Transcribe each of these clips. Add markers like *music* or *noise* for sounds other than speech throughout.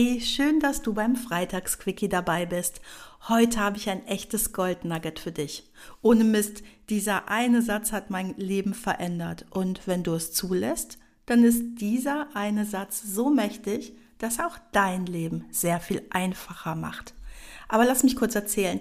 Hey, schön, dass du beim Freitagsquickie dabei bist. Heute habe ich ein echtes Goldnugget für dich. Ohne Mist, dieser eine Satz hat mein Leben verändert. Und wenn du es zulässt, dann ist dieser eine Satz so mächtig, dass auch dein Leben sehr viel einfacher macht. Aber lass mich kurz erzählen.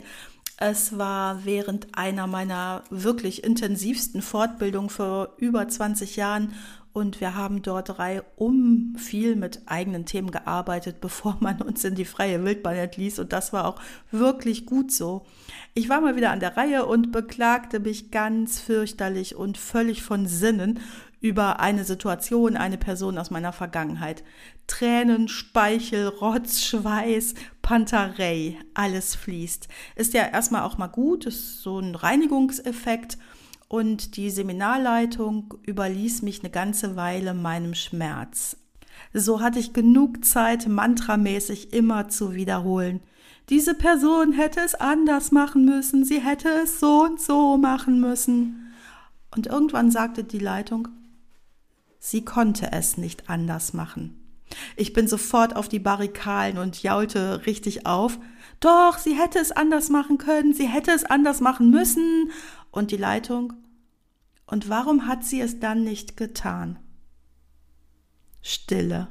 Es war während einer meiner wirklich intensivsten Fortbildungen vor über 20 Jahren und wir haben dort drei um viel mit eigenen Themen gearbeitet, *laughs* bevor man uns in die freie Wildbahn entließ. Und das war auch wirklich gut so. Ich war mal wieder an der Reihe und beklagte mich ganz fürchterlich und völlig von Sinnen über eine Situation, eine Person aus meiner Vergangenheit. Tränen, Speichel, Rotz, Schweiß, Pantarei, alles fließt. Ist ja erstmal auch mal gut, ist so ein Reinigungseffekt und die Seminarleitung überließ mich eine ganze Weile meinem Schmerz. So hatte ich genug Zeit, mantramäßig immer zu wiederholen. Diese Person hätte es anders machen müssen, sie hätte es so und so machen müssen. Und irgendwann sagte die Leitung, sie konnte es nicht anders machen. Ich bin sofort auf die Barrikalen und jaulte richtig auf. Doch, sie hätte es anders machen können, sie hätte es anders machen müssen. Und die Leitung? Und warum hat sie es dann nicht getan? Stille.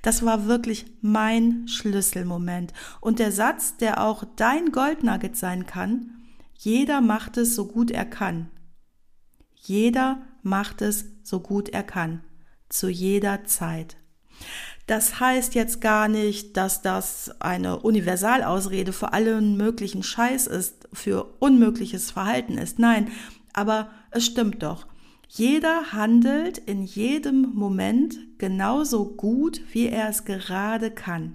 Das war wirklich mein Schlüsselmoment. Und der Satz, der auch dein Goldnugget sein kann, jeder macht es so gut er kann. Jeder macht es so gut er kann. Zu jeder Zeit. Das heißt jetzt gar nicht, dass das eine Universalausrede für allen möglichen Scheiß ist, für unmögliches Verhalten ist. Nein, aber es stimmt doch. Jeder handelt in jedem Moment genauso gut, wie er es gerade kann.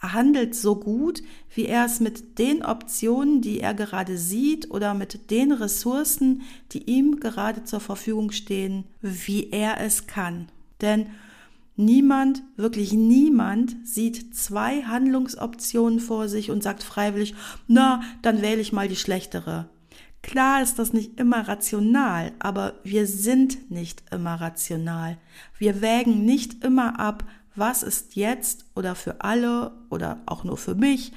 Er handelt so gut, wie er es mit den Optionen, die er gerade sieht oder mit den Ressourcen, die ihm gerade zur Verfügung stehen, wie er es kann. Denn Niemand, wirklich niemand sieht zwei Handlungsoptionen vor sich und sagt freiwillig, na, dann wähle ich mal die schlechtere. Klar ist das nicht immer rational, aber wir sind nicht immer rational. Wir wägen nicht immer ab, was ist jetzt oder für alle oder auch nur für mich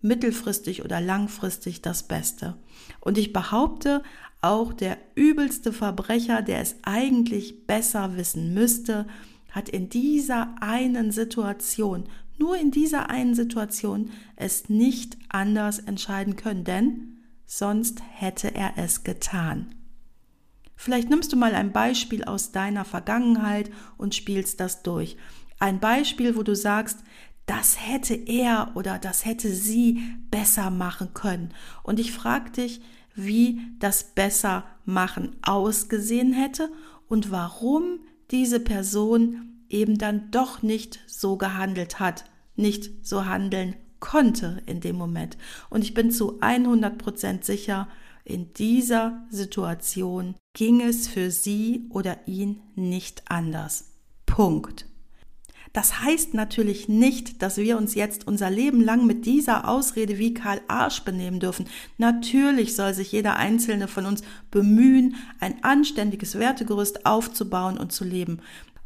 mittelfristig oder langfristig das Beste. Und ich behaupte, auch der übelste Verbrecher, der es eigentlich besser wissen müsste, hat in dieser einen Situation, nur in dieser einen Situation, es nicht anders entscheiden können, denn sonst hätte er es getan. Vielleicht nimmst du mal ein Beispiel aus deiner Vergangenheit und spielst das durch. Ein Beispiel, wo du sagst, das hätte er oder das hätte sie besser machen können. Und ich frage dich, wie das besser machen ausgesehen hätte und warum diese Person eben dann doch nicht so gehandelt hat, nicht so handeln konnte in dem Moment. Und ich bin zu 100 Prozent sicher, in dieser Situation ging es für sie oder ihn nicht anders. Punkt. Das heißt natürlich nicht, dass wir uns jetzt unser Leben lang mit dieser Ausrede wie Karl Arsch benehmen dürfen. Natürlich soll sich jeder Einzelne von uns bemühen, ein anständiges Wertegerüst aufzubauen und zu leben.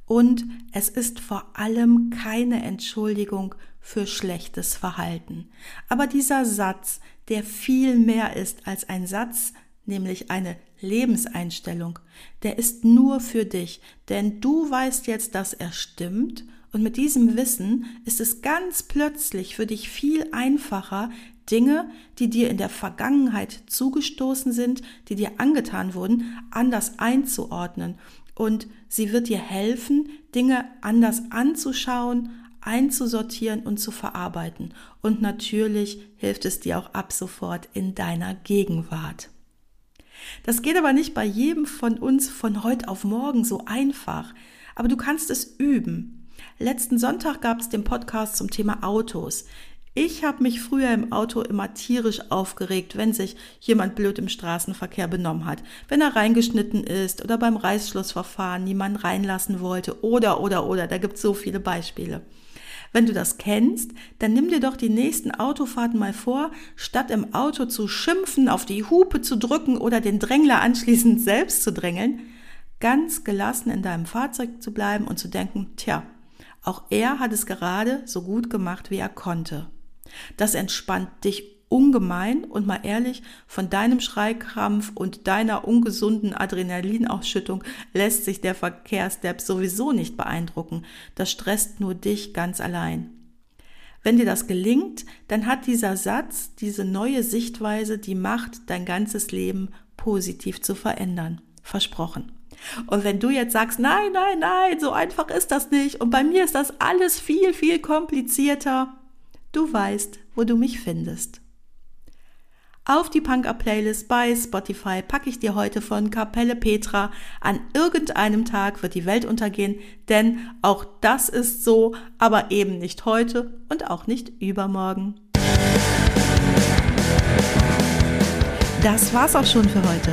Und es ist vor allem keine Entschuldigung für schlechtes Verhalten. Aber dieser Satz, der viel mehr ist als ein Satz, nämlich eine Lebenseinstellung, der ist nur für dich, denn du weißt jetzt, dass er stimmt und mit diesem Wissen ist es ganz plötzlich für dich viel einfacher, Dinge, die dir in der Vergangenheit zugestoßen sind, die dir angetan wurden, anders einzuordnen. Und sie wird dir helfen, Dinge anders anzuschauen, einzusortieren und zu verarbeiten. Und natürlich hilft es dir auch ab sofort in deiner Gegenwart. Das geht aber nicht bei jedem von uns von heute auf morgen so einfach, aber du kannst es üben. Letzten Sonntag gab es den Podcast zum Thema Autos. Ich habe mich früher im Auto immer tierisch aufgeregt, wenn sich jemand blöd im Straßenverkehr benommen hat, wenn er reingeschnitten ist oder beim Reißschlussverfahren niemanden reinlassen wollte oder oder oder, da gibt es so viele Beispiele. Wenn du das kennst, dann nimm dir doch die nächsten Autofahrten mal vor, statt im Auto zu schimpfen, auf die Hupe zu drücken oder den Drängler anschließend selbst zu drängeln, ganz gelassen in deinem Fahrzeug zu bleiben und zu denken, tja, auch er hat es gerade so gut gemacht, wie er konnte. Das entspannt dich ungemein und mal ehrlich, von deinem Schreikrampf und deiner ungesunden Adrenalinausschüttung lässt sich der Verkehrsdepp sowieso nicht beeindrucken. Das stresst nur dich ganz allein. Wenn dir das gelingt, dann hat dieser Satz, diese neue Sichtweise die Macht, dein ganzes Leben positiv zu verändern. Versprochen. Und wenn du jetzt sagst, nein, nein, nein, so einfach ist das nicht und bei mir ist das alles viel, viel komplizierter, Du weißt, wo du mich findest. Auf die Punk-Up-Playlist bei Spotify packe ich dir heute von Kapelle Petra. An irgendeinem Tag wird die Welt untergehen, denn auch das ist so, aber eben nicht heute und auch nicht übermorgen. Das war's auch schon für heute.